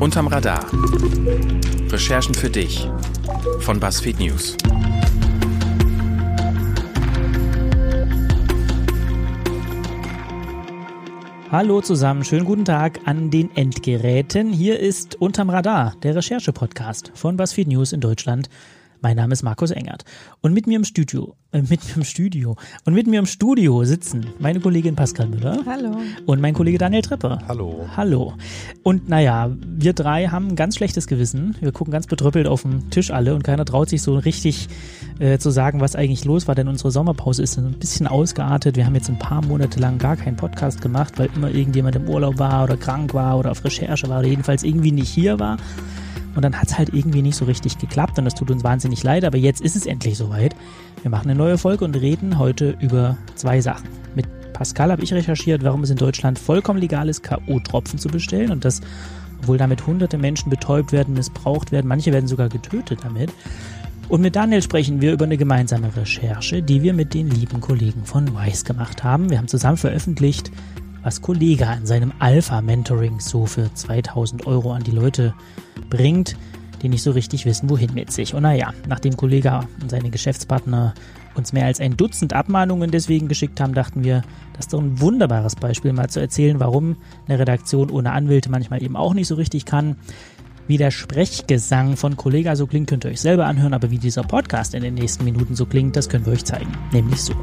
Unterm Radar. Recherchen für dich von BuzzFeed News. Hallo zusammen, schönen guten Tag an den Endgeräten. Hier ist Unterm Radar, der Recherche-Podcast von BuzzFeed News in Deutschland mein Name ist Markus Engert. Und mit mir im Studio, äh, mit mir im Studio, und mit mir im Studio sitzen meine Kollegin Pascal Müller. Hallo. Und mein Kollege Daniel Treppe. Hallo. Hallo. Und naja, wir drei haben ein ganz schlechtes Gewissen. Wir gucken ganz betröppelt auf den Tisch alle und keiner traut sich so richtig äh, zu sagen, was eigentlich los war, denn unsere Sommerpause ist ein bisschen ausgeartet. Wir haben jetzt ein paar Monate lang gar keinen Podcast gemacht, weil immer irgendjemand im Urlaub war oder krank war oder auf Recherche war oder jedenfalls irgendwie nicht hier war. Und dann hat es halt irgendwie nicht so richtig geklappt und das tut uns wahnsinnig leid, aber jetzt ist es endlich soweit. Wir machen eine neue Folge und reden heute über zwei Sachen. Mit Pascal habe ich recherchiert, warum es in Deutschland vollkommen legal ist, K.O.-Tropfen zu bestellen und das, obwohl damit hunderte Menschen betäubt werden, missbraucht werden, manche werden sogar getötet damit. Und mit Daniel sprechen wir über eine gemeinsame Recherche, die wir mit den lieben Kollegen von Wise gemacht haben. Wir haben zusammen veröffentlicht, was Kollega in seinem Alpha-Mentoring so für 2000 Euro an die Leute bringt, die nicht so richtig wissen, wohin mit sich. Und naja, nachdem Kollega und seine Geschäftspartner uns mehr als ein Dutzend Abmahnungen deswegen geschickt haben, dachten wir, das ist doch ein wunderbares Beispiel, mal zu erzählen, warum eine Redaktion ohne Anwälte manchmal eben auch nicht so richtig kann. Wie der Sprechgesang von Kollega so klingt, könnt ihr euch selber anhören, aber wie dieser Podcast in den nächsten Minuten so klingt, das können wir euch zeigen. Nämlich so.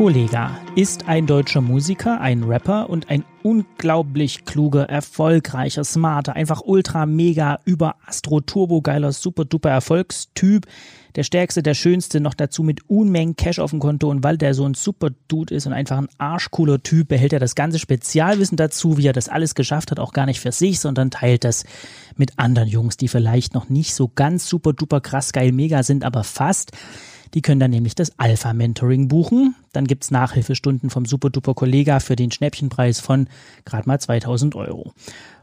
Kollega ist ein deutscher Musiker, ein Rapper und ein unglaublich kluger, erfolgreicher, smarter, einfach ultra mega über Astro Turbo geiler, super duper Erfolgstyp. Der stärkste, der schönste, noch dazu mit Unmengen Cash auf dem Konto und weil der so ein super Dude ist und einfach ein arschcooler Typ, behält er das ganze Spezialwissen dazu, wie er das alles geschafft hat, auch gar nicht für sich, sondern teilt das mit anderen Jungs, die vielleicht noch nicht so ganz super duper krass geil mega sind, aber fast. Die können dann nämlich das Alpha-Mentoring buchen. Dann gibt's Nachhilfestunden vom Super-Duper-Kollega für den Schnäppchenpreis von gerade mal 2000 Euro.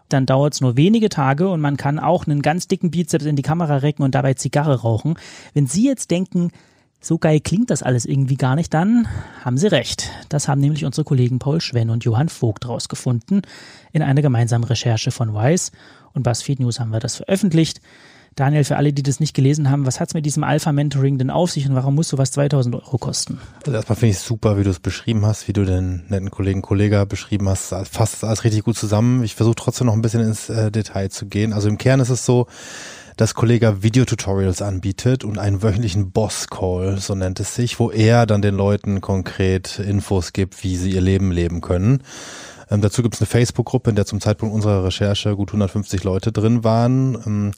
Dann dauert's nur wenige Tage und man kann auch einen ganz dicken Bizeps in die Kamera recken und dabei Zigarre rauchen. Wenn Sie jetzt denken, so geil klingt das alles irgendwie gar nicht, dann haben Sie recht. Das haben nämlich unsere Kollegen Paul Schwenn und Johann Vogt rausgefunden in einer gemeinsamen Recherche von Weiß und BuzzFeed News haben wir das veröffentlicht. Daniel, für alle, die das nicht gelesen haben, was hat es mit diesem Alpha-Mentoring denn auf sich und warum muss sowas 2000 Euro kosten? Also erstmal finde ich super, wie du es beschrieben hast, wie du den netten Kollegen Kollega beschrieben hast. Fasst alles richtig gut zusammen. Ich versuche trotzdem noch ein bisschen ins äh, Detail zu gehen. Also im Kern ist es so, dass Kollega Videotutorials anbietet und einen wöchentlichen Boss-Call, so nennt es sich, wo er dann den Leuten konkret Infos gibt, wie sie ihr Leben leben können. Ähm, dazu gibt es eine Facebook-Gruppe, in der zum Zeitpunkt unserer Recherche gut 150 Leute drin waren. Ähm,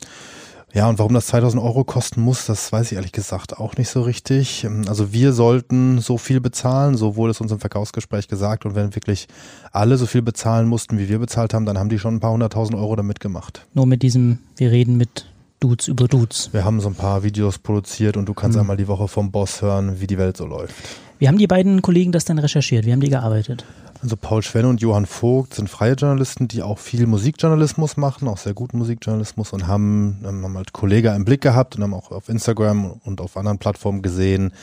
ja, und warum das 2000 Euro kosten muss, das weiß ich ehrlich gesagt auch nicht so richtig. Also wir sollten so viel bezahlen, so wurde es uns im Verkaufsgespräch gesagt. Und wenn wirklich alle so viel bezahlen mussten, wie wir bezahlt haben, dann haben die schon ein paar hunderttausend Euro damit gemacht. Nur mit diesem, wir reden mit Dudes über Dudes. Wir haben so ein paar Videos produziert und du kannst mhm. einmal die Woche vom Boss hören, wie die Welt so läuft. Wie haben die beiden Kollegen das denn recherchiert? Wie haben die gearbeitet? Also Paul Schwenne und Johann Vogt sind freie Journalisten, die auch viel Musikjournalismus machen, auch sehr guten Musikjournalismus und haben, haben halt Kollegen im Blick gehabt und haben auch auf Instagram und auf anderen Plattformen gesehen,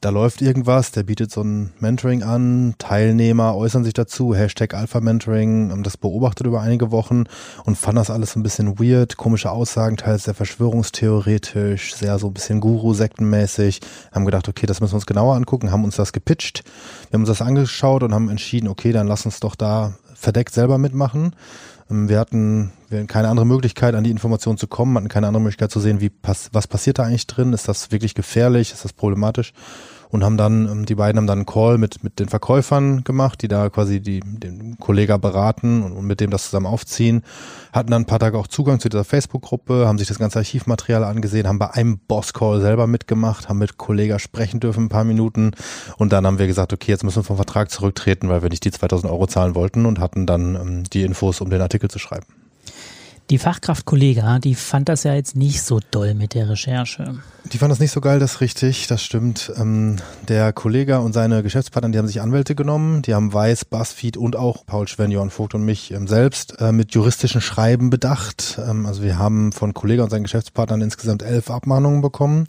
da läuft irgendwas, der bietet so ein Mentoring an, Teilnehmer äußern sich dazu, Hashtag Alpha Mentoring, haben das beobachtet über einige Wochen und fand das alles ein bisschen weird, komische Aussagen, teils sehr verschwörungstheoretisch, sehr so ein bisschen Guru-Sektenmäßig, haben gedacht, okay, das müssen wir uns genauer angucken, haben uns das gepitcht, wir haben uns das angeschaut und haben entschieden, okay, dann lass uns doch da verdeckt selber mitmachen. Ähm, wir hatten, wir hatten keine andere Möglichkeit, an die Information zu kommen, hatten keine andere Möglichkeit zu sehen, wie was passiert da eigentlich drin, ist das wirklich gefährlich, ist das problematisch und haben dann, ähm, die beiden haben dann einen Call mit, mit den Verkäufern gemacht, die da quasi die, den Kollegen beraten und, und mit dem das zusammen aufziehen, hatten dann ein paar Tage auch Zugang zu dieser Facebook-Gruppe, haben sich das ganze Archivmaterial angesehen, haben bei einem Boss-Call selber mitgemacht, haben mit Kollegen sprechen dürfen ein paar Minuten und dann haben wir gesagt, okay, jetzt müssen wir vom Vertrag zurücktreten, weil wir nicht die 2000 Euro zahlen wollten und hatten dann ähm, die Infos, um den Artikel zu schreiben. Die Fachkraft Kollega, die fand das ja jetzt nicht so doll mit der Recherche. Die fand das nicht so geil, das ist richtig, das stimmt. Ähm, der Kollege und seine Geschäftspartner, die haben sich Anwälte genommen, die haben Weiß, Buzzfeed und auch Paul Schwen, Johann Vogt und mich ähm, selbst äh, mit juristischen Schreiben bedacht. Ähm, also wir haben von Kollege und seinen Geschäftspartnern insgesamt elf Abmahnungen bekommen.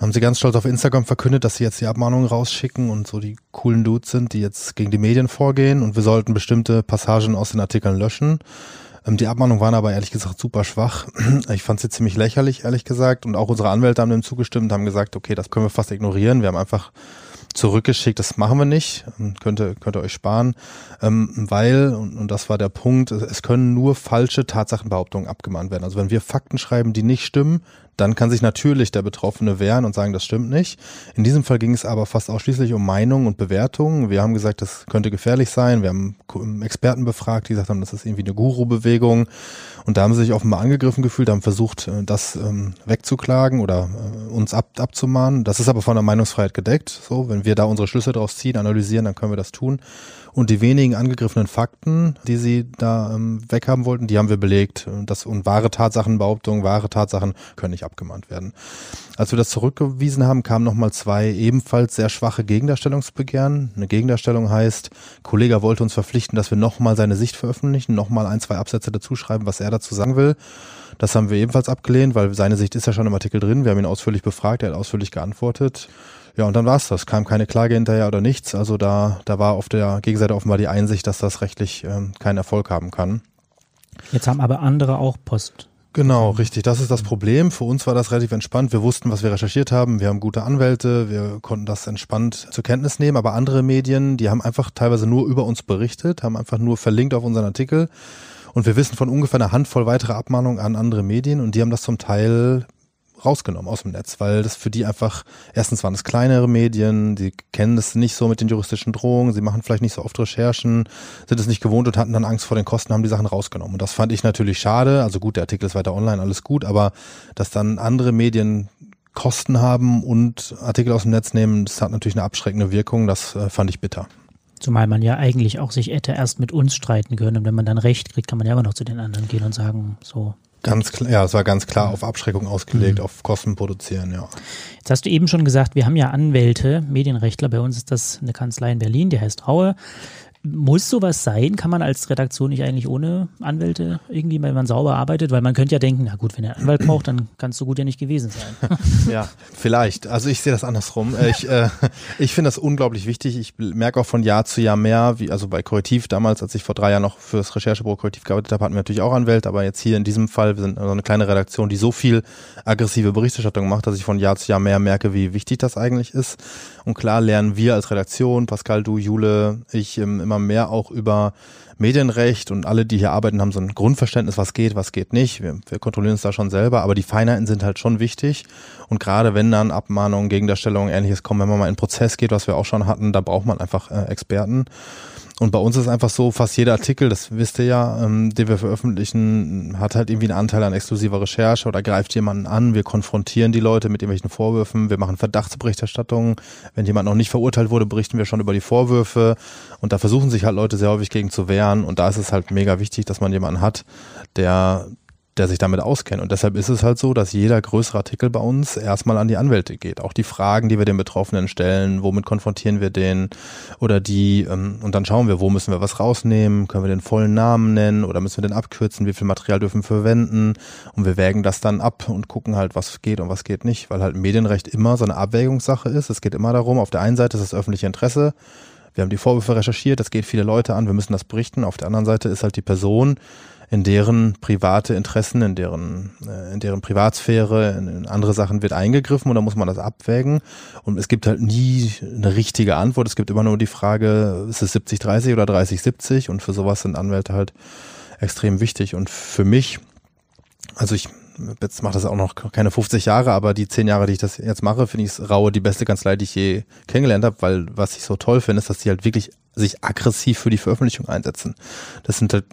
haben sie ganz stolz auf Instagram verkündet, dass sie jetzt die Abmahnungen rausschicken und so die coolen Dudes sind, die jetzt gegen die Medien vorgehen und wir sollten bestimmte Passagen aus den Artikeln löschen. Ähm, die Abmahnungen waren aber ehrlich gesagt super schwach. Ich fand sie ziemlich lächerlich, ehrlich gesagt. Und auch unsere Anwälte haben dem zugestimmt, haben gesagt, okay, das können wir fast ignorieren. Wir haben einfach zurückgeschickt, das machen wir nicht, könnt ihr, könnt ihr euch sparen, ähm, weil, und das war der Punkt, es können nur falsche Tatsachenbehauptungen abgemahnt werden. Also wenn wir Fakten schreiben, die nicht stimmen, dann kann sich natürlich der Betroffene wehren und sagen, das stimmt nicht. In diesem Fall ging es aber fast ausschließlich um Meinungen und Bewertungen. Wir haben gesagt, das könnte gefährlich sein. Wir haben Experten befragt, die gesagt haben, das ist irgendwie eine Guru-Bewegung. Und da haben sie sich offenbar angegriffen gefühlt, haben versucht, äh, das ähm, wegzuklagen oder äh, uns ab, abzumahnen. Das ist aber von der Meinungsfreiheit gedeckt. So, wenn wir da unsere Schlüsse draus ziehen, analysieren, dann können wir das tun. Und die wenigen angegriffenen Fakten, die sie da ähm, weghaben wollten, die haben wir belegt. Das, und wahre Tatsachenbehauptungen, wahre Tatsachen können nicht abgemahnt werden. Als wir das zurückgewiesen haben, kamen nochmal zwei ebenfalls sehr schwache Gegendarstellungsbegehren. Eine Gegendarstellung heißt, Kollege wollte uns verpflichten, dass wir nochmal seine Sicht veröffentlichen, nochmal ein, zwei Absätze dazu schreiben, was er dazu sagen will. Das haben wir ebenfalls abgelehnt, weil seine Sicht ist ja schon im Artikel drin. Wir haben ihn ausführlich befragt, er hat ausführlich geantwortet. Ja, und dann war's das. Kam keine Klage hinterher oder nichts. Also da, da war auf der Gegenseite offenbar die Einsicht, dass das rechtlich ähm, keinen Erfolg haben kann. Jetzt haben aber andere auch Post. Genau, richtig. Das ist das Problem. Für uns war das relativ entspannt. Wir wussten, was wir recherchiert haben. Wir haben gute Anwälte. Wir konnten das entspannt zur Kenntnis nehmen. Aber andere Medien, die haben einfach teilweise nur über uns berichtet, haben einfach nur verlinkt auf unseren Artikel. Und wir wissen von ungefähr einer Handvoll weitere Abmahnungen an andere Medien und die haben das zum Teil rausgenommen aus dem Netz, weil das für die einfach, erstens waren es kleinere Medien, die kennen das nicht so mit den juristischen Drohungen, sie machen vielleicht nicht so oft Recherchen, sind es nicht gewohnt und hatten dann Angst vor den Kosten, haben die Sachen rausgenommen. Und das fand ich natürlich schade. Also gut, der Artikel ist weiter online, alles gut, aber dass dann andere Medien Kosten haben und Artikel aus dem Netz nehmen, das hat natürlich eine abschreckende Wirkung, das äh, fand ich bitter. Zumal man ja eigentlich auch sich hätte erst mit uns streiten können und wenn man dann Recht kriegt, kann man ja immer noch zu den anderen gehen und sagen, so, Ganz klar, ja, es war ganz klar auf Abschreckung ausgelegt, mhm. auf Kosten produzieren, ja. Jetzt hast du eben schon gesagt, wir haben ja Anwälte, Medienrechtler, bei uns ist das eine Kanzlei in Berlin, die heißt Raue. Muss sowas sein? Kann man als Redaktion nicht eigentlich ohne Anwälte irgendwie, wenn man sauber arbeitet? Weil man könnte ja denken, na gut, wenn er einen Anwalt braucht, dann kann es so gut ja nicht gewesen sein. ja, vielleicht. Also ich sehe das andersrum. Äh, ich, äh, ich finde das unglaublich wichtig. Ich merke auch von Jahr zu Jahr mehr, wie also bei Korrektiv damals, als ich vor drei Jahren noch fürs Recherchebüro Korrektiv gearbeitet habe, hatten wir natürlich auch Anwälte, aber jetzt hier in diesem Fall, wir sind also eine kleine Redaktion, die so viel aggressive Berichterstattung macht, dass ich von Jahr zu Jahr mehr merke, wie wichtig das eigentlich ist. Und klar lernen wir als Redaktion, Pascal, du, Jule, ich ähm, immer mehr auch über Medienrecht und alle, die hier arbeiten, haben so ein Grundverständnis, was geht, was geht nicht. Wir, wir kontrollieren uns da schon selber, aber die Feinheiten sind halt schon wichtig. Und gerade wenn dann Abmahnungen, Gegendarstellungen, ähnliches kommen, wenn man mal in einen Prozess geht, was wir auch schon hatten, da braucht man einfach äh, Experten. Und bei uns ist einfach so, fast jeder Artikel, das wisst ihr ja, ähm, den wir veröffentlichen, hat halt irgendwie einen Anteil an exklusiver Recherche oder greift jemanden an. Wir konfrontieren die Leute mit irgendwelchen Vorwürfen. Wir machen Verdachtsberichterstattungen. Wenn jemand noch nicht verurteilt wurde, berichten wir schon über die Vorwürfe. Und da versuchen sich halt Leute sehr häufig gegen zu wehren. Und da ist es halt mega wichtig, dass man jemanden hat, der der sich damit auskennt. Und deshalb ist es halt so, dass jeder größere Artikel bei uns erstmal an die Anwälte geht. Auch die Fragen, die wir den Betroffenen stellen, womit konfrontieren wir den oder die, ähm, und dann schauen wir, wo müssen wir was rausnehmen, können wir den vollen Namen nennen oder müssen wir den abkürzen, wie viel Material dürfen wir verwenden und wir wägen das dann ab und gucken halt, was geht und was geht nicht, weil halt Medienrecht immer so eine Abwägungssache ist. Es geht immer darum, auf der einen Seite ist das öffentliche Interesse, wir haben die Vorwürfe recherchiert, das geht viele Leute an, wir müssen das berichten. Auf der anderen Seite ist halt die Person, in deren private Interessen, in deren, äh, in deren Privatsphäre, in, andere Sachen wird eingegriffen und da muss man das abwägen. Und es gibt halt nie eine richtige Antwort. Es gibt immer nur die Frage, ist es 70-30 oder 30-70? Und für sowas sind Anwälte halt extrem wichtig. Und für mich, also ich jetzt mache das auch noch keine 50 Jahre, aber die 10 Jahre, die ich das jetzt mache, finde ich Raue die beste Kanzlei, die ich je kennengelernt habe, weil was ich so toll finde, ist, dass die halt wirklich sich aggressiv für die Veröffentlichung einsetzen. Das sind halt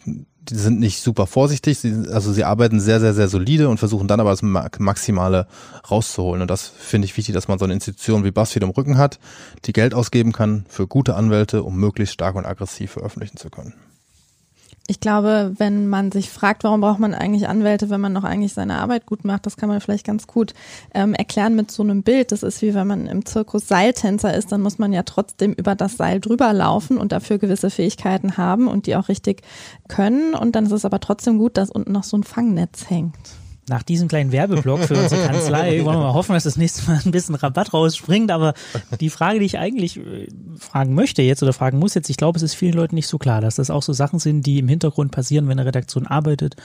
die sind nicht super vorsichtig, sie, also sie arbeiten sehr, sehr, sehr solide und versuchen dann aber das Maximale rauszuholen. Und das finde ich wichtig, dass man so eine Institution wie BuzzFeed im Rücken hat, die Geld ausgeben kann für gute Anwälte, um möglichst stark und aggressiv veröffentlichen zu können. Ich glaube, wenn man sich fragt, warum braucht man eigentlich Anwälte, wenn man noch eigentlich seine Arbeit gut macht, das kann man vielleicht ganz gut ähm, erklären mit so einem Bild. Das ist wie wenn man im Zirkus Seiltänzer ist, dann muss man ja trotzdem über das Seil drüber laufen und dafür gewisse Fähigkeiten haben und die auch richtig können. Und dann ist es aber trotzdem gut, dass unten noch so ein Fangnetz hängt. Nach diesem kleinen Werbeblock für unsere Kanzlei wollen wir mal hoffen, dass das nächste Mal ein bisschen Rabatt rausspringt. Aber die Frage, die ich eigentlich äh, fragen möchte jetzt oder fragen muss jetzt, ich glaube, es ist vielen Leuten nicht so klar, dass das auch so Sachen sind, die im Hintergrund passieren, wenn eine Redaktion arbeitet,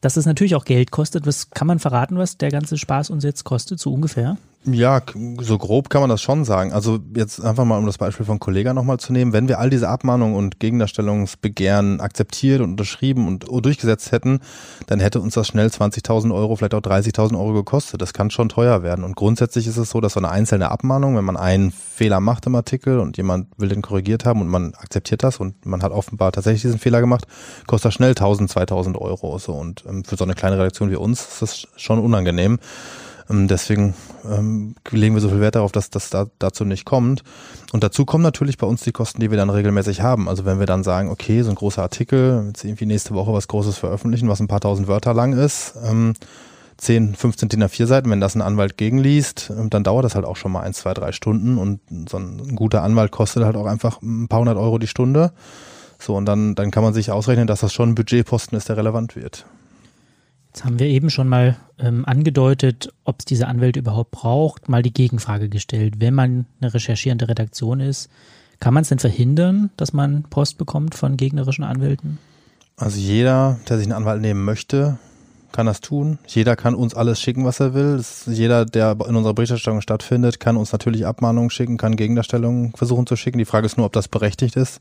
dass das natürlich auch Geld kostet. Was kann man verraten, was der ganze Spaß uns jetzt kostet, so ungefähr? Ja, so grob kann man das schon sagen. Also jetzt einfach mal, um das Beispiel von Kollega nochmal zu nehmen, wenn wir all diese Abmahnungen und Gegendarstellungsbegehren akzeptiert und unterschrieben und durchgesetzt hätten, dann hätte uns das schnell 20.000 Euro, vielleicht auch 30.000 Euro gekostet. Das kann schon teuer werden. Und grundsätzlich ist es so, dass so eine einzelne Abmahnung, wenn man einen Fehler macht im Artikel und jemand will den korrigiert haben und man akzeptiert das und man hat offenbar tatsächlich diesen Fehler gemacht, kostet das schnell 1.000, 2.000 Euro. So. Und ähm, für so eine kleine Redaktion wie uns ist das schon unangenehm. Ähm, deswegen ähm, legen wir so viel Wert darauf, dass das da, dazu nicht kommt. Und dazu kommen natürlich bei uns die Kosten, die wir dann regelmäßig haben. Also wenn wir dann sagen, okay, so ein großer Artikel, jetzt irgendwie nächste Woche was Großes veröffentlichen, was ein paar tausend Wörter lang ist, ähm, 10, 15 DIN A4 Seiten, wenn das ein Anwalt gegenliest, ähm, dann dauert das halt auch schon mal ein, zwei, drei Stunden und so ein guter Anwalt kostet halt auch einfach ein paar hundert Euro die Stunde. So, und dann, dann kann man sich ausrechnen, dass das schon ein Budgetposten ist, der relevant wird. Jetzt haben wir eben schon mal ähm, angedeutet, ob es diese Anwälte überhaupt braucht, mal die Gegenfrage gestellt. Wenn man eine recherchierende Redaktion ist, kann man es denn verhindern, dass man Post bekommt von gegnerischen Anwälten? Also jeder, der sich einen Anwalt nehmen möchte, kann das tun. Jeder kann uns alles schicken, was er will. jeder, der in unserer Berichterstattung stattfindet, kann uns natürlich Abmahnungen schicken, kann Gegendarstellungen versuchen zu schicken. Die Frage ist nur, ob das berechtigt ist.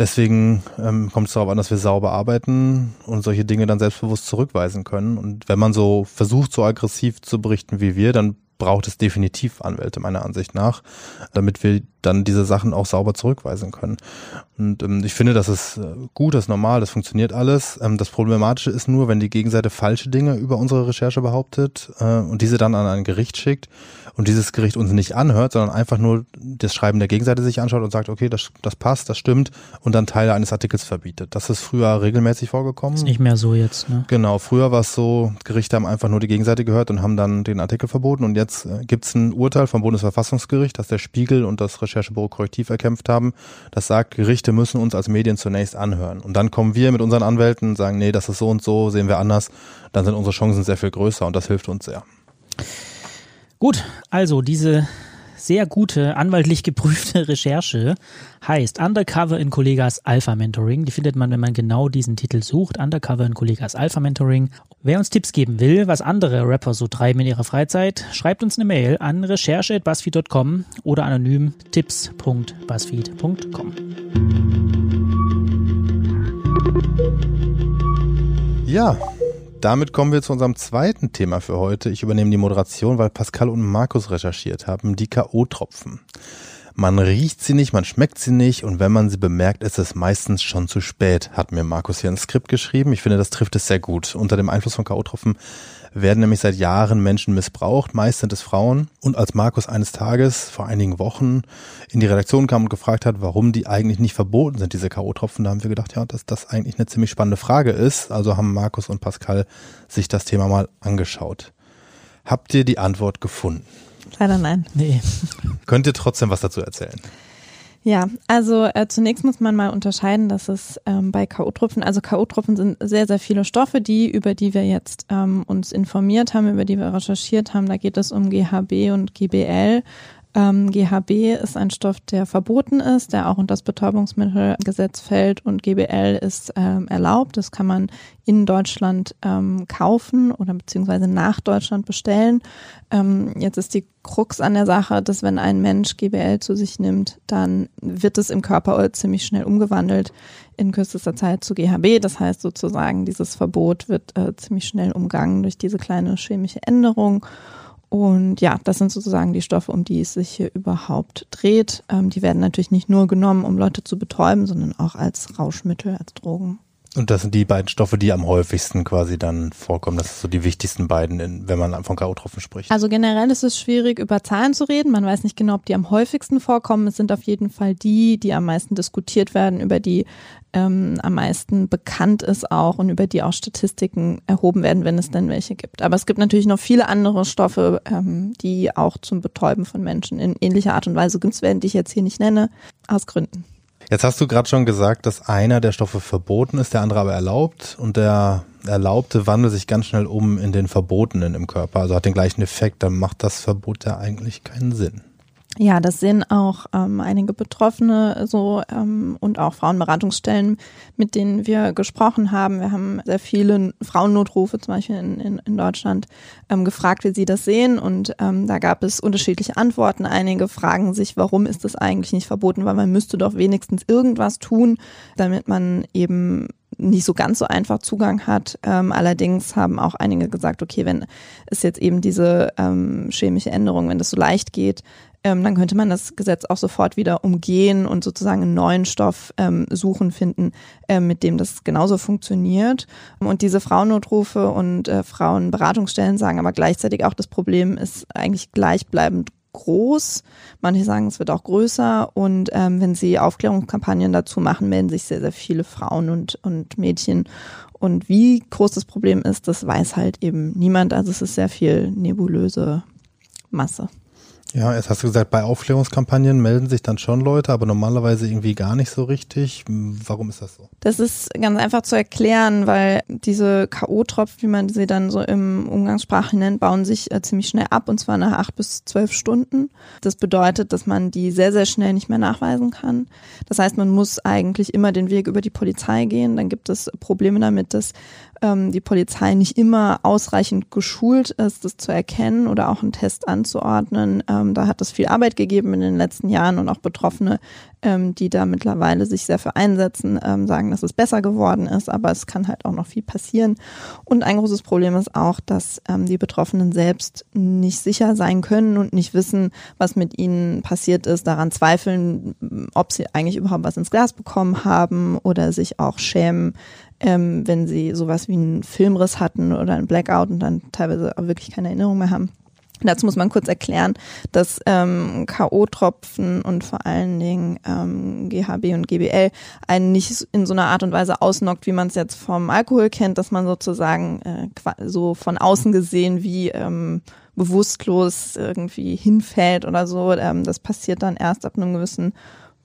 Deswegen ähm, kommt es darauf an, dass wir sauber arbeiten und solche Dinge dann selbstbewusst zurückweisen können. Und wenn man so versucht, so aggressiv zu berichten wie wir, dann braucht es definitiv Anwälte meiner Ansicht nach, damit wir dann diese Sachen auch sauber zurückweisen können. Und ähm, ich finde, das ist äh, gut, das ist normal, das funktioniert alles. Ähm, das Problematische ist nur, wenn die Gegenseite falsche Dinge über unsere Recherche behauptet äh, und diese dann an ein Gericht schickt und dieses Gericht uns nicht anhört, sondern einfach nur das Schreiben der Gegenseite sich anschaut und sagt, okay, das, das passt, das stimmt und dann Teile eines Artikels verbietet. Das ist früher regelmäßig vorgekommen. Ist nicht mehr so jetzt, ne? Genau, früher war es so, Gerichte haben einfach nur die Gegenseite gehört und haben dann den Artikel verboten und jetzt äh, gibt es ein Urteil vom Bundesverfassungsgericht, das der Spiegel und das Recherchebüro Korrektiv erkämpft haben, das sagt, Gerichte müssen uns als Medien zunächst anhören. Und dann kommen wir mit unseren Anwälten und sagen, nee, das ist so und so, sehen wir anders. Dann sind unsere Chancen sehr viel größer und das hilft uns sehr. Gut, also diese sehr gute anwaltlich geprüfte Recherche heißt Undercover in Kollegas Alpha Mentoring. Die findet man, wenn man genau diesen Titel sucht. Undercover in Kollegas Alpha Mentoring. Wer uns Tipps geben will, was andere Rapper so treiben in ihrer Freizeit, schreibt uns eine Mail an recherche.buzzfeed.com oder anonym tipps.buzzfeed.com. Ja, damit kommen wir zu unserem zweiten Thema für heute. Ich übernehme die Moderation, weil Pascal und Markus recherchiert haben, die K.O.-Tropfen. Man riecht sie nicht, man schmeckt sie nicht und wenn man sie bemerkt, ist es meistens schon zu spät, hat mir Markus hier ein Skript geschrieben. Ich finde, das trifft es sehr gut. Unter dem Einfluss von K.O.-Tropfen werden nämlich seit Jahren Menschen missbraucht, meist sind es Frauen. Und als Markus eines Tages vor einigen Wochen in die Redaktion kam und gefragt hat, warum die eigentlich nicht verboten sind, diese K.O.-Tropfen, da haben wir gedacht, ja, dass das eigentlich eine ziemlich spannende Frage ist. Also haben Markus und Pascal sich das Thema mal angeschaut. Habt ihr die Antwort gefunden? Leider nein. Nee. Könnt ihr trotzdem was dazu erzählen? Ja, also äh, zunächst muss man mal unterscheiden, dass es ähm, bei K.O.-Tropfen, also K.O.-Tropfen sind sehr, sehr viele Stoffe, die, über die wir jetzt ähm, uns informiert haben, über die wir recherchiert haben. Da geht es um GHB und GBL. Ähm, GHB ist ein Stoff, der verboten ist, der auch unter das Betäubungsmittelgesetz fällt und GBL ist ähm, erlaubt. Das kann man in Deutschland ähm, kaufen oder beziehungsweise nach Deutschland bestellen. Ähm, jetzt ist die Krux an der Sache, dass wenn ein Mensch GBL zu sich nimmt, dann wird es im Körper ziemlich schnell umgewandelt in kürzester Zeit zu GHB. Das heißt sozusagen, dieses Verbot wird äh, ziemlich schnell umgangen durch diese kleine chemische Änderung. Und ja, das sind sozusagen die Stoffe, um die es sich hier überhaupt dreht. Ähm, die werden natürlich nicht nur genommen, um Leute zu betäuben, sondern auch als Rauschmittel, als Drogen. Und das sind die beiden Stoffe, die am häufigsten quasi dann vorkommen. Das sind so die wichtigsten beiden, in, wenn man von K.O.-Tropfen spricht. Also generell ist es schwierig, über Zahlen zu reden. Man weiß nicht genau, ob die am häufigsten vorkommen. Es sind auf jeden Fall die, die am meisten diskutiert werden, über die ähm, am meisten bekannt ist auch und über die auch Statistiken erhoben werden, wenn es denn welche gibt. Aber es gibt natürlich noch viele andere Stoffe, ähm, die auch zum Betäuben von Menschen in ähnlicher Art und Weise genutzt werden, die ich jetzt hier nicht nenne, aus Gründen. Jetzt hast du gerade schon gesagt, dass einer der Stoffe verboten ist, der andere aber erlaubt. Und der Erlaubte wandelt sich ganz schnell um in den Verbotenen im Körper, also hat den gleichen Effekt, dann macht das Verbot ja eigentlich keinen Sinn. Ja, das sehen auch ähm, einige Betroffene so ähm, und auch Frauenberatungsstellen, mit denen wir gesprochen haben. Wir haben sehr viele Frauennotrufe zum Beispiel in, in, in Deutschland ähm, gefragt, wie sie das sehen und ähm, da gab es unterschiedliche Antworten. Einige fragen sich, warum ist das eigentlich nicht verboten, weil man müsste doch wenigstens irgendwas tun, damit man eben nicht so ganz so einfach Zugang hat. Ähm, allerdings haben auch einige gesagt, okay, wenn es jetzt eben diese ähm, chemische Änderung, wenn das so leicht geht, ähm, dann könnte man das Gesetz auch sofort wieder umgehen und sozusagen einen neuen Stoff ähm, suchen, finden, ähm, mit dem das genauso funktioniert. Und diese Frauennotrufe und äh, Frauenberatungsstellen sagen aber gleichzeitig auch, das Problem ist eigentlich gleichbleibend groß. Manche sagen, es wird auch größer. Und ähm, wenn sie Aufklärungskampagnen dazu machen, melden sich sehr, sehr viele Frauen und, und Mädchen. Und wie groß das Problem ist, das weiß halt eben niemand. Also es ist sehr viel nebulöse Masse. Ja, jetzt hast du gesagt, bei Aufklärungskampagnen melden sich dann schon Leute, aber normalerweise irgendwie gar nicht so richtig. Warum ist das so? Das ist ganz einfach zu erklären, weil diese K.O.-Tropfen, wie man sie dann so im Umgangssprache nennt, bauen sich äh, ziemlich schnell ab und zwar nach acht bis zwölf Stunden. Das bedeutet, dass man die sehr, sehr schnell nicht mehr nachweisen kann. Das heißt, man muss eigentlich immer den Weg über die Polizei gehen. Dann gibt es Probleme damit, dass ähm, die Polizei nicht immer ausreichend geschult ist, das zu erkennen oder auch einen Test anzuordnen. Ähm, da hat es viel Arbeit gegeben in den letzten Jahren und auch Betroffene, ähm, die da mittlerweile sich sehr für einsetzen, ähm, sagen, dass es besser geworden ist, aber es kann halt auch noch viel passieren. Und ein großes Problem ist auch, dass ähm, die Betroffenen selbst nicht sicher sein können und nicht wissen, was mit ihnen passiert ist, daran zweifeln, ob sie eigentlich überhaupt was ins Glas bekommen haben oder sich auch schämen, ähm, wenn sie sowas wie einen Filmriss hatten oder einen Blackout und dann teilweise auch wirklich keine Erinnerung mehr haben. Dazu muss man kurz erklären, dass ähm, K.O.-Tropfen und vor allen Dingen ähm, GHB und GBL einen nicht in so einer Art und Weise ausnockt, wie man es jetzt vom Alkohol kennt, dass man sozusagen äh, so von außen gesehen wie ähm, bewusstlos irgendwie hinfällt oder so. Ähm, das passiert dann erst ab einem gewissen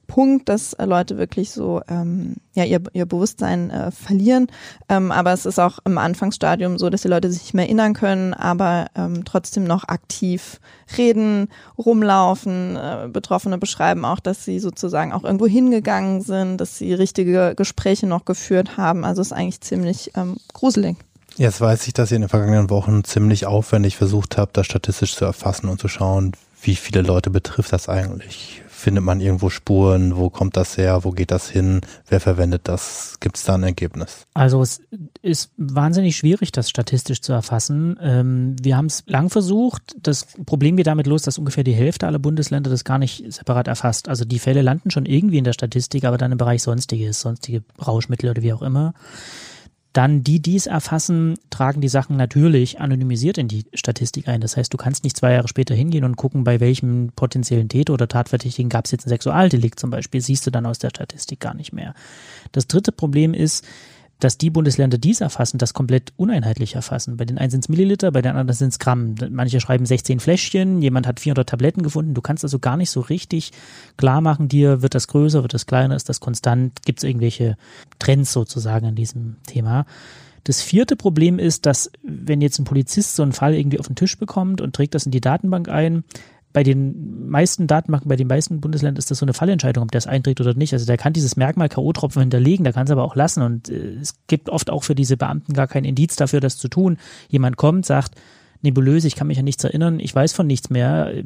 Punkt, dass äh, Leute wirklich so ähm, ja ihr, ihr Bewusstsein äh, verlieren. Ähm, aber es ist auch im Anfangsstadium so, dass die Leute sich nicht mehr erinnern können, aber ähm, trotzdem noch aktiv reden, rumlaufen. Äh, Betroffene beschreiben auch, dass sie sozusagen auch irgendwo hingegangen sind, dass sie richtige Gespräche noch geführt haben. Also es ist eigentlich ziemlich ähm, gruselig. Jetzt weiß ich, dass ihr in den vergangenen Wochen ziemlich aufwendig versucht habt, das statistisch zu erfassen und zu schauen, wie viele Leute betrifft das eigentlich? Findet man irgendwo Spuren? Wo kommt das her? Wo geht das hin? Wer verwendet das? Gibt es da ein Ergebnis? Also es ist wahnsinnig schwierig, das statistisch zu erfassen. Ähm, wir haben es lang versucht. Das Problem geht damit los, dass ungefähr die Hälfte aller Bundesländer das gar nicht separat erfasst. Also die Fälle landen schon irgendwie in der Statistik, aber dann im Bereich Sonstiges, sonstige Rauschmittel oder wie auch immer. Dann die, die es erfassen, tragen die Sachen natürlich anonymisiert in die Statistik ein. Das heißt, du kannst nicht zwei Jahre später hingehen und gucken, bei welchem potenziellen Täter oder Tatverdächtigen gab es jetzt ein Sexualdelikt zum Beispiel, siehst du dann aus der Statistik gar nicht mehr. Das dritte Problem ist, dass die Bundesländer, die es erfassen, das komplett uneinheitlich erfassen. Bei den einen sind es Milliliter, bei den anderen sind es Gramm. Manche schreiben 16 Fläschchen, jemand hat 400 Tabletten gefunden. Du kannst also gar nicht so richtig klar machen dir, wird das größer, wird das kleiner, ist das konstant, gibt es irgendwelche Trends sozusagen in diesem Thema. Das vierte Problem ist, dass wenn jetzt ein Polizist so einen Fall irgendwie auf den Tisch bekommt und trägt das in die Datenbank ein, bei den meisten Datenbanken, bei den meisten Bundesländern ist das so eine Fallentscheidung, ob der es einträgt oder nicht. Also der kann dieses Merkmal K.O.-Tropfen hinterlegen, der kann es aber auch lassen. Und äh, es gibt oft auch für diese Beamten gar kein Indiz dafür, das zu tun. Jemand kommt, sagt, nebulös, ich kann mich an nichts erinnern, ich weiß von nichts mehr, äh,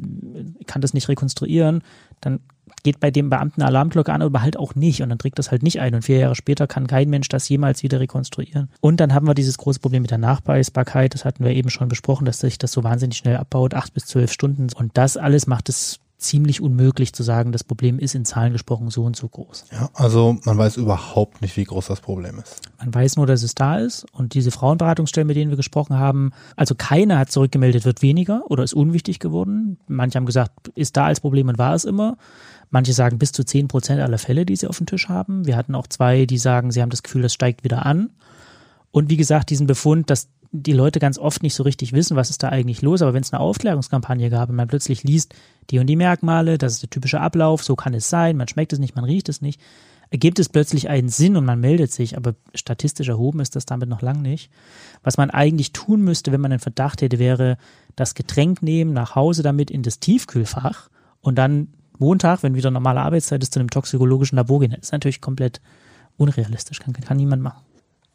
kann das nicht rekonstruieren, dann geht bei dem Beamten eine Alarmglocke an, aber halt auch nicht. Und dann trägt das halt nicht ein. Und vier Jahre später kann kein Mensch das jemals wieder rekonstruieren. Und dann haben wir dieses große Problem mit der Nachweisbarkeit. Das hatten wir eben schon besprochen, dass sich das so wahnsinnig schnell abbaut, acht bis zwölf Stunden. Und das alles macht es ziemlich unmöglich zu sagen, das Problem ist in Zahlen gesprochen so und so groß. Ja, also man weiß überhaupt nicht, wie groß das Problem ist. Man weiß nur, dass es da ist und diese Frauenberatungsstellen, mit denen wir gesprochen haben, also keiner hat zurückgemeldet, wird weniger oder ist unwichtig geworden. Manche haben gesagt, ist da als Problem und war es immer. Manche sagen bis zu 10 Prozent aller Fälle, die sie auf dem Tisch haben. Wir hatten auch zwei, die sagen, sie haben das Gefühl, das steigt wieder an. Und wie gesagt, diesen Befund, dass die Leute ganz oft nicht so richtig wissen, was ist da eigentlich los. Aber wenn es eine Aufklärungskampagne gab und man plötzlich liest, die und die Merkmale, das ist der typische Ablauf, so kann es sein, man schmeckt es nicht, man riecht es nicht. ergibt es plötzlich einen Sinn und man meldet sich, aber statistisch erhoben ist das damit noch lang nicht. Was man eigentlich tun müsste, wenn man einen Verdacht hätte, wäre das Getränk nehmen, nach Hause damit in das Tiefkühlfach und dann Montag, wenn wieder normale Arbeitszeit ist, zu einem toxikologischen Labor gehen. Das ist natürlich komplett unrealistisch, kann, kann niemand machen.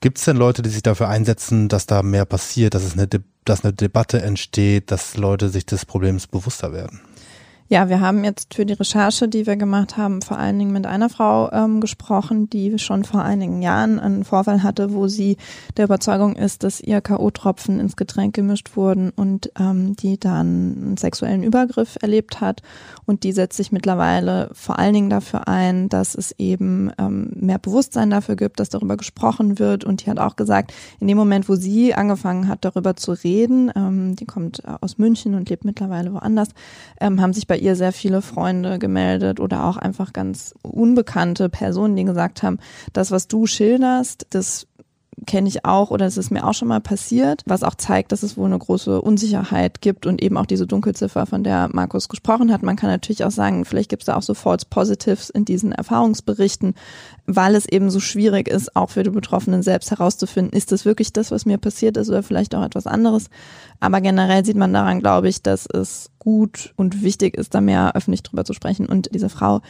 Gibt es denn Leute, die sich dafür einsetzen, dass da mehr passiert, dass es eine, dass eine Debatte entsteht, dass Leute sich des Problems bewusster werden? Ja, wir haben jetzt für die Recherche, die wir gemacht haben, vor allen Dingen mit einer Frau ähm, gesprochen, die schon vor einigen Jahren einen Vorfall hatte, wo sie der Überzeugung ist, dass ihr K.O.-Tropfen ins Getränk gemischt wurden und ähm, die dann einen sexuellen Übergriff erlebt hat. Und die setzt sich mittlerweile vor allen Dingen dafür ein, dass es eben ähm, mehr Bewusstsein dafür gibt, dass darüber gesprochen wird. Und die hat auch gesagt, in dem Moment, wo sie angefangen hat, darüber zu reden, ähm, die kommt aus München und lebt mittlerweile woanders, ähm, haben sich bei bei ihr sehr viele Freunde gemeldet oder auch einfach ganz unbekannte Personen, die gesagt haben, das, was du schilderst, das kenne ich auch oder es ist mir auch schon mal passiert, was auch zeigt, dass es wohl eine große Unsicherheit gibt und eben auch diese Dunkelziffer, von der Markus gesprochen hat. Man kann natürlich auch sagen, vielleicht gibt es da auch so False Positives in diesen Erfahrungsberichten, weil es eben so schwierig ist, auch für die Betroffenen selbst herauszufinden, ist das wirklich das, was mir passiert ist oder vielleicht auch etwas anderes. Aber generell sieht man daran, glaube ich, dass es gut und wichtig ist, da mehr öffentlich drüber zu sprechen. Und diese Frau,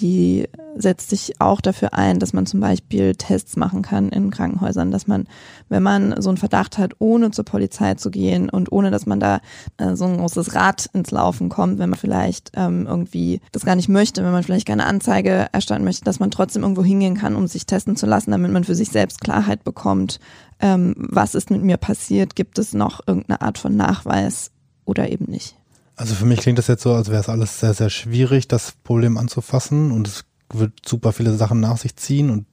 die setzt sich auch dafür ein, dass man zum Beispiel Tests machen kann in Krankenhäusern, dass man, wenn man so einen Verdacht hat, ohne zur Polizei zu gehen und ohne, dass man da äh, so ein großes Rad ins Laufen kommt, wenn man vielleicht ähm, irgendwie das gar nicht möchte, wenn man vielleicht keine Anzeige erstatten möchte, dass man trotzdem irgendwo hingehen kann, um sich testen zu lassen, damit man für sich selbst Klarheit bekommt, ähm, was ist mit mir passiert, gibt es noch irgendeine Art von Nachweis oder eben nicht. Also für mich klingt das jetzt so, als wäre es alles sehr, sehr schwierig, das Problem anzufassen und es wird super viele Sachen nach sich ziehen und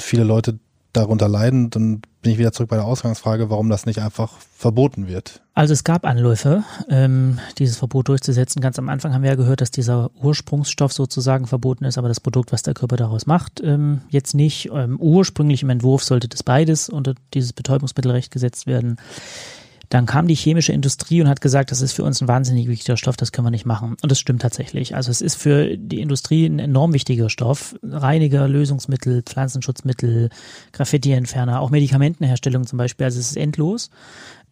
viele Leute darunter leiden. Dann bin ich wieder zurück bei der Ausgangsfrage, warum das nicht einfach verboten wird. Also es gab Anläufe, ähm, dieses Verbot durchzusetzen. Ganz am Anfang haben wir ja gehört, dass dieser Ursprungsstoff sozusagen verboten ist, aber das Produkt, was der Körper daraus macht, ähm, jetzt nicht. Ähm, ursprünglich im Entwurf sollte das beides unter dieses Betäubungsmittelrecht gesetzt werden. Dann kam die chemische Industrie und hat gesagt, das ist für uns ein wahnsinnig wichtiger Stoff, das können wir nicht machen. Und das stimmt tatsächlich. Also es ist für die Industrie ein enorm wichtiger Stoff. Reiniger, Lösungsmittel, Pflanzenschutzmittel, Graffiti-Entferner, auch Medikamentenherstellung zum Beispiel. Also es ist endlos.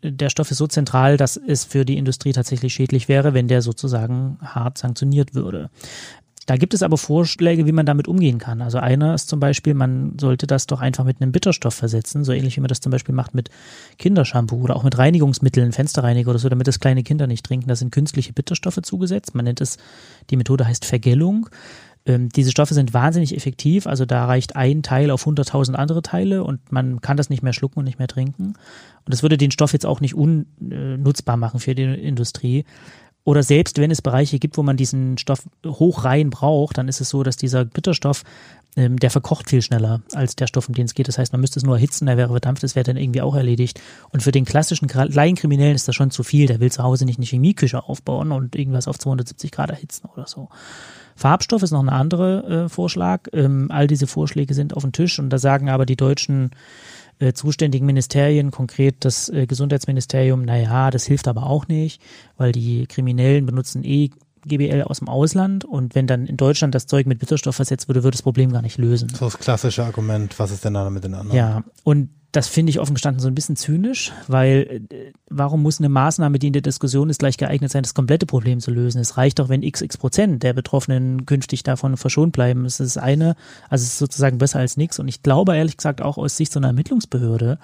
Der Stoff ist so zentral, dass es für die Industrie tatsächlich schädlich wäre, wenn der sozusagen hart sanktioniert würde. Da gibt es aber Vorschläge, wie man damit umgehen kann. Also einer ist zum Beispiel, man sollte das doch einfach mit einem Bitterstoff versetzen, so ähnlich wie man das zum Beispiel macht mit Kindershampoo oder auch mit Reinigungsmitteln, Fensterreiniger oder so, damit das kleine Kinder nicht trinken. Da sind künstliche Bitterstoffe zugesetzt. Man nennt es, die Methode heißt Vergällung. Ähm, diese Stoffe sind wahnsinnig effektiv, also da reicht ein Teil auf 100.000 andere Teile und man kann das nicht mehr schlucken und nicht mehr trinken. Und das würde den Stoff jetzt auch nicht unnutzbar machen für die Industrie. Oder selbst wenn es Bereiche gibt, wo man diesen Stoff hoch rein braucht, dann ist es so, dass dieser Bitterstoff, ähm, der verkocht viel schneller als der Stoff, um den es geht. Das heißt, man müsste es nur erhitzen, der wäre verdampft, das wäre dann irgendwie auch erledigt. Und für den klassischen Laienkriminellen ist das schon zu viel. Der will zu Hause nicht eine Chemieküche aufbauen und irgendwas auf 270 Grad erhitzen oder so. Farbstoff ist noch ein anderer äh, Vorschlag. Ähm, all diese Vorschläge sind auf dem Tisch und da sagen aber die deutschen äh, zuständigen Ministerien, konkret das äh, Gesundheitsministerium, naja, das hilft aber auch nicht, weil die Kriminellen benutzen eh GBL aus dem Ausland und wenn dann in Deutschland das Zeug mit Bitterstoff versetzt würde, würde das Problem gar nicht lösen. So das klassische Argument, was ist denn da mit den anderen? Ja, und das finde ich offen gestanden so ein bisschen zynisch, weil äh, warum muss eine Maßnahme, die in der Diskussion ist, gleich geeignet sein, das komplette Problem zu lösen? Es reicht doch, wenn xx Prozent der Betroffenen künftig davon verschont bleiben. Es ist eine, also es ist sozusagen besser als nichts. Und ich glaube ehrlich gesagt auch aus Sicht so einer Ermittlungsbehörde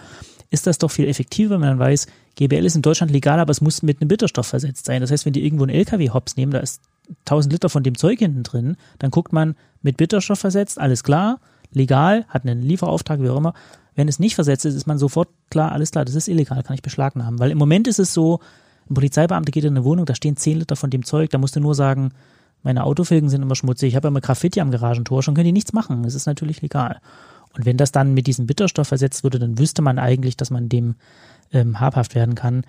ist das doch viel effektiver, wenn man weiß, GBL ist in Deutschland legal, aber es muss mit einem Bitterstoff versetzt sein. Das heißt, wenn die irgendwo einen LKW hops nehmen, da ist 1000 Liter von dem Zeug hinten drin, dann guckt man mit Bitterstoff versetzt, alles klar, legal, hat einen Lieferauftrag, wie auch immer. Wenn es nicht versetzt ist, ist man sofort klar, alles klar, das ist illegal, kann ich beschlagnahmen. Weil im Moment ist es so, ein Polizeibeamter geht in eine Wohnung, da stehen 10 Liter von dem Zeug, da musst du nur sagen, meine Autofelgen sind immer schmutzig, ich habe immer Graffiti am Garagentor, schon können die nichts machen. Es ist natürlich legal. Und wenn das dann mit diesem Bitterstoff versetzt würde, dann wüsste man eigentlich, dass man dem ähm, habhaft werden kann.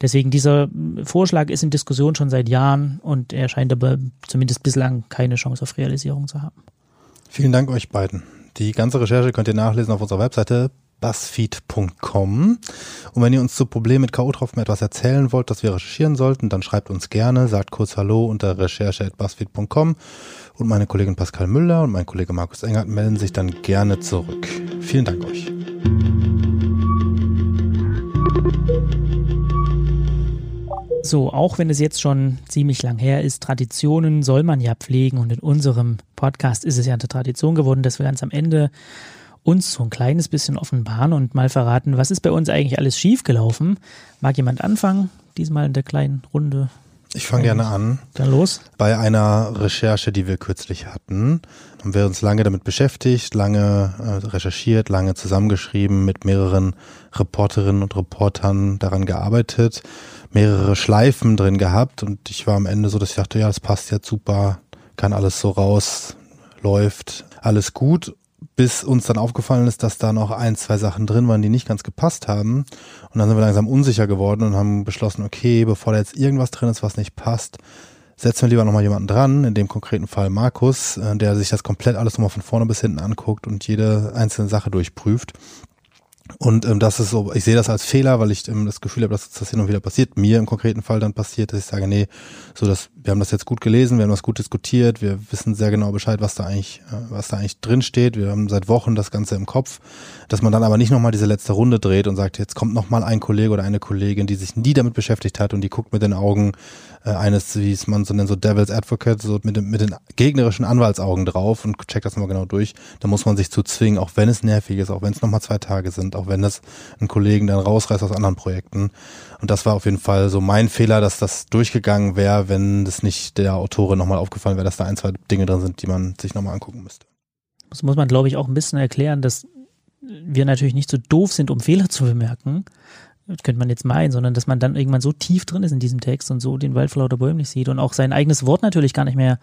Deswegen dieser Vorschlag ist in Diskussion schon seit Jahren und er scheint aber zumindest bislang keine Chance auf Realisierung zu haben. Vielen Dank euch beiden. Die ganze Recherche könnt ihr nachlesen auf unserer Webseite buzzfeed.com. Und wenn ihr uns zu Problemen mit K.O. drauf etwas erzählen wollt, das wir recherchieren sollten, dann schreibt uns gerne, sagt kurz Hallo unter recherche.buzzfeed.com und meine Kollegin Pascal Müller und mein Kollege Markus Engert melden sich dann gerne zurück. Vielen Dank euch. So, auch wenn es jetzt schon ziemlich lang her ist, Traditionen soll man ja pflegen und in unserem Podcast ist es ja eine Tradition geworden, dass wir ganz am Ende uns so ein kleines bisschen offenbaren und mal verraten, was ist bei uns eigentlich alles schiefgelaufen. Mag jemand anfangen, diesmal in der kleinen Runde? Ich fange gerne an. Dann los. Bei einer Recherche, die wir kürzlich hatten, haben wir uns lange damit beschäftigt, lange äh, recherchiert, lange zusammengeschrieben, mit mehreren Reporterinnen und Reportern daran gearbeitet, mehrere Schleifen drin gehabt und ich war am Ende so, dass ich dachte, ja, das passt jetzt super, kann alles so raus, läuft, alles gut bis uns dann aufgefallen ist, dass da noch ein, zwei Sachen drin waren, die nicht ganz gepasst haben. Und dann sind wir langsam unsicher geworden und haben beschlossen, okay, bevor da jetzt irgendwas drin ist, was nicht passt, setzen wir lieber nochmal jemanden dran, in dem konkreten Fall Markus, äh, der sich das komplett alles nochmal von vorne bis hinten anguckt und jede einzelne Sache durchprüft. Und ähm, das ist so, ich sehe das als Fehler, weil ich ähm, das Gefühl habe, dass das hin und wieder passiert. Mir im konkreten Fall dann passiert, dass ich sage, nee, so dass wir haben das jetzt gut gelesen, wir haben das gut diskutiert, wir wissen sehr genau Bescheid, was da eigentlich, äh, was da eigentlich drin steht. Wir haben seit Wochen das Ganze im Kopf, dass man dann aber nicht nochmal diese letzte Runde dreht und sagt, jetzt kommt nochmal ein Kollege oder eine Kollegin, die sich nie damit beschäftigt hat und die guckt mit den Augen äh, eines, wie es man so nennt, so Devil's Advocate, so mit, mit den gegnerischen Anwaltsaugen drauf und checkt das mal genau durch. Da muss man sich zu zwingen, auch wenn es nervig ist, auch wenn es nochmal zwei Tage sind, auch wenn das einen Kollegen dann rausreißt aus anderen Projekten. Und das war auf jeden Fall so mein Fehler, dass das durchgegangen wäre, wenn das nicht der Autorin nochmal aufgefallen wäre, dass da ein, zwei Dinge drin sind, die man sich nochmal angucken müsste. Das muss man, glaube ich, auch ein bisschen erklären, dass wir natürlich nicht so doof sind, um Fehler zu bemerken, könnte man jetzt meinen, sondern dass man dann irgendwann so tief drin ist in diesem Text und so den Wald vor lauter Bäumen nicht sieht und auch sein eigenes Wort natürlich gar nicht mehr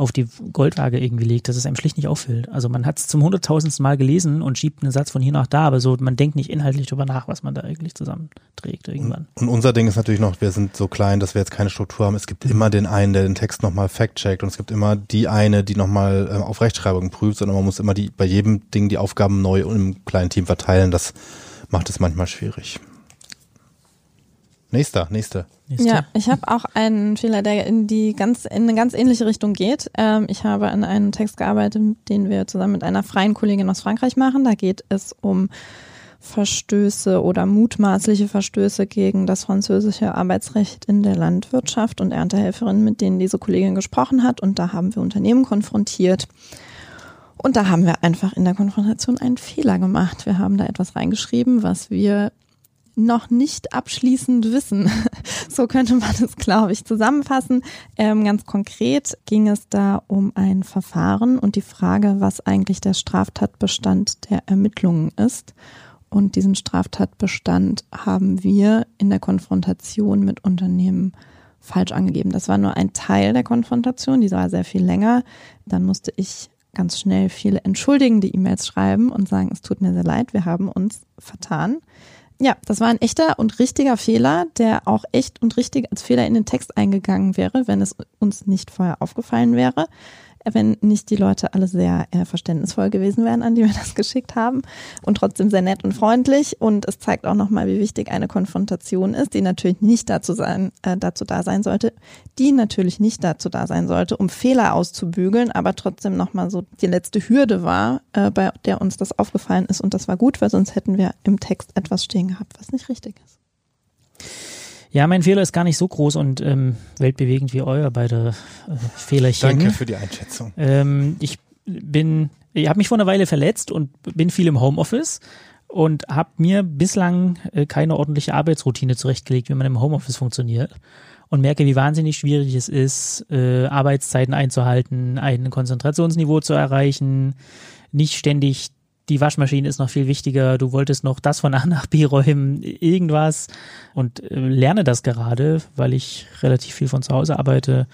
auf die Goldwaage irgendwie legt, dass es einem schlicht nicht auffällt. Also man hat es zum hunderttausendsten Mal gelesen und schiebt einen Satz von hier nach da, aber so man denkt nicht inhaltlich darüber nach, was man da eigentlich zusammenträgt irgendwann. Und, und unser Ding ist natürlich noch, wir sind so klein, dass wir jetzt keine Struktur haben. Es gibt immer den einen, der den Text nochmal fact-checkt und es gibt immer die eine, die nochmal äh, auf Rechtschreibung prüft, sondern man muss immer die bei jedem Ding die Aufgaben neu im kleinen Team verteilen. Das macht es manchmal schwierig. Nächster, nächste. nächste. Ja, ich habe auch einen Fehler, der in die ganz in eine ganz ähnliche Richtung geht. Ähm, ich habe an einem Text gearbeitet, den wir zusammen mit einer freien Kollegin aus Frankreich machen. Da geht es um Verstöße oder mutmaßliche Verstöße gegen das französische Arbeitsrecht in der Landwirtschaft und Erntehelferinnen, mit denen diese Kollegin gesprochen hat. Und da haben wir Unternehmen konfrontiert. Und da haben wir einfach in der Konfrontation einen Fehler gemacht. Wir haben da etwas reingeschrieben, was wir noch nicht abschließend wissen. So könnte man es, glaube ich, zusammenfassen. Ähm, ganz konkret ging es da um ein Verfahren und die Frage, was eigentlich der Straftatbestand der Ermittlungen ist. Und diesen Straftatbestand haben wir in der Konfrontation mit Unternehmen falsch angegeben. Das war nur ein Teil der Konfrontation, die war sehr viel länger. Dann musste ich ganz schnell viele entschuldigende E-Mails schreiben und sagen, es tut mir sehr leid, wir haben uns vertan. Ja, das war ein echter und richtiger Fehler, der auch echt und richtig als Fehler in den Text eingegangen wäre, wenn es uns nicht vorher aufgefallen wäre wenn nicht die Leute alle sehr äh, verständnisvoll gewesen wären, an die wir das geschickt haben und trotzdem sehr nett und freundlich. Und es zeigt auch nochmal, wie wichtig eine Konfrontation ist, die natürlich nicht dazu, sein, äh, dazu da sein sollte, die natürlich nicht dazu da sein sollte, um Fehler auszubügeln, aber trotzdem nochmal so die letzte Hürde war, äh, bei der uns das aufgefallen ist. Und das war gut, weil sonst hätten wir im Text etwas stehen gehabt, was nicht richtig ist. Ja, mein Fehler ist gar nicht so groß und ähm, weltbewegend wie euer beide äh, Fehlerchen. Danke für die Einschätzung. Ähm, ich bin, ich habe mich vor einer Weile verletzt und bin viel im Homeoffice und habe mir bislang äh, keine ordentliche Arbeitsroutine zurechtgelegt, wie man im Homeoffice funktioniert und merke, wie wahnsinnig schwierig es ist, äh, Arbeitszeiten einzuhalten, ein Konzentrationsniveau zu erreichen, nicht ständig die Waschmaschine ist noch viel wichtiger, du wolltest noch das von A nach B räumen, irgendwas und äh, lerne das gerade, weil ich relativ viel von zu Hause arbeite,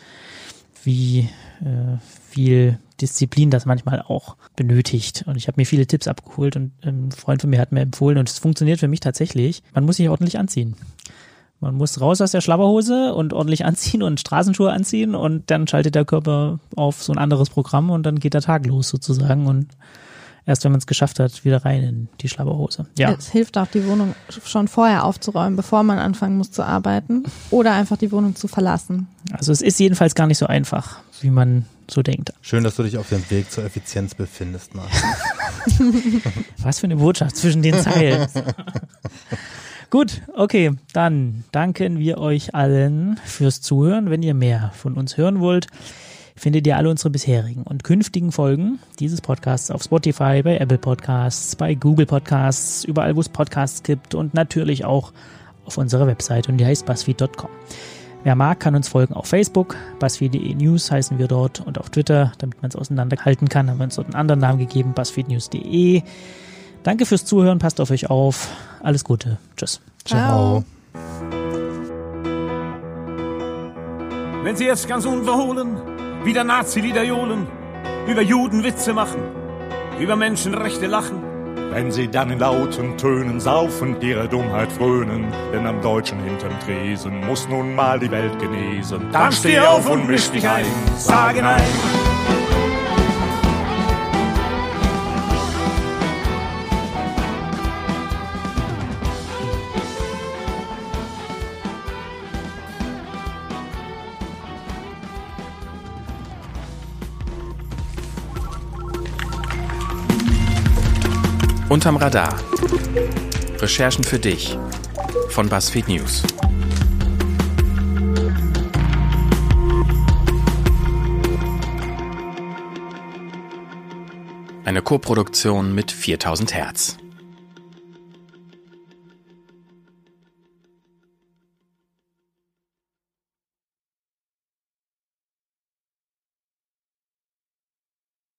wie äh, viel Disziplin das manchmal auch benötigt. Und ich habe mir viele Tipps abgeholt und ein Freund von mir hat mir empfohlen und es funktioniert für mich tatsächlich. Man muss sich ordentlich anziehen. Man muss raus aus der Schlabberhose und ordentlich anziehen und Straßenschuhe anziehen und dann schaltet der Körper auf so ein anderes Programm und dann geht der Tag los sozusagen und erst wenn man es geschafft hat, wieder rein in die Schlabberhose. Ja. Es hilft auch, die Wohnung schon vorher aufzuräumen, bevor man anfangen muss zu arbeiten oder einfach die Wohnung zu verlassen. Also es ist jedenfalls gar nicht so einfach, wie man so denkt. Schön, dass du dich auf dem Weg zur Effizienz befindest, Marc. Was für eine Botschaft zwischen den Zeilen. Gut, okay, dann danken wir euch allen fürs Zuhören. Wenn ihr mehr von uns hören wollt, findet ihr alle unsere bisherigen und künftigen Folgen dieses Podcasts auf Spotify, bei Apple Podcasts, bei Google Podcasts, überall wo es Podcasts gibt und natürlich auch auf unserer Website und die heißt buzzfeed.com. Wer mag, kann uns folgen auf Facebook, buzzfeed.de News heißen wir dort und auf Twitter, damit man es auseinanderhalten kann, haben wir uns dort einen anderen Namen gegeben, buzzfeednews.de. Danke fürs Zuhören, passt auf euch auf. Alles Gute. Tschüss. Ciao. Wenn sie jetzt ganz unverhohlen wieder Nazi-Lieder johlen, über Juden Witze machen, über Menschenrechte lachen, Wenn sie dann in lauten Tönen saufend ihre Dummheit frönen, denn am Deutschen hinterm Tresen muss nun mal die Welt genesen. dann steh auf und misch dich ein, sage nein. Unterm Radar. Recherchen für dich von BuzzFeed News. Eine Koproduktion mit 4000 Hertz.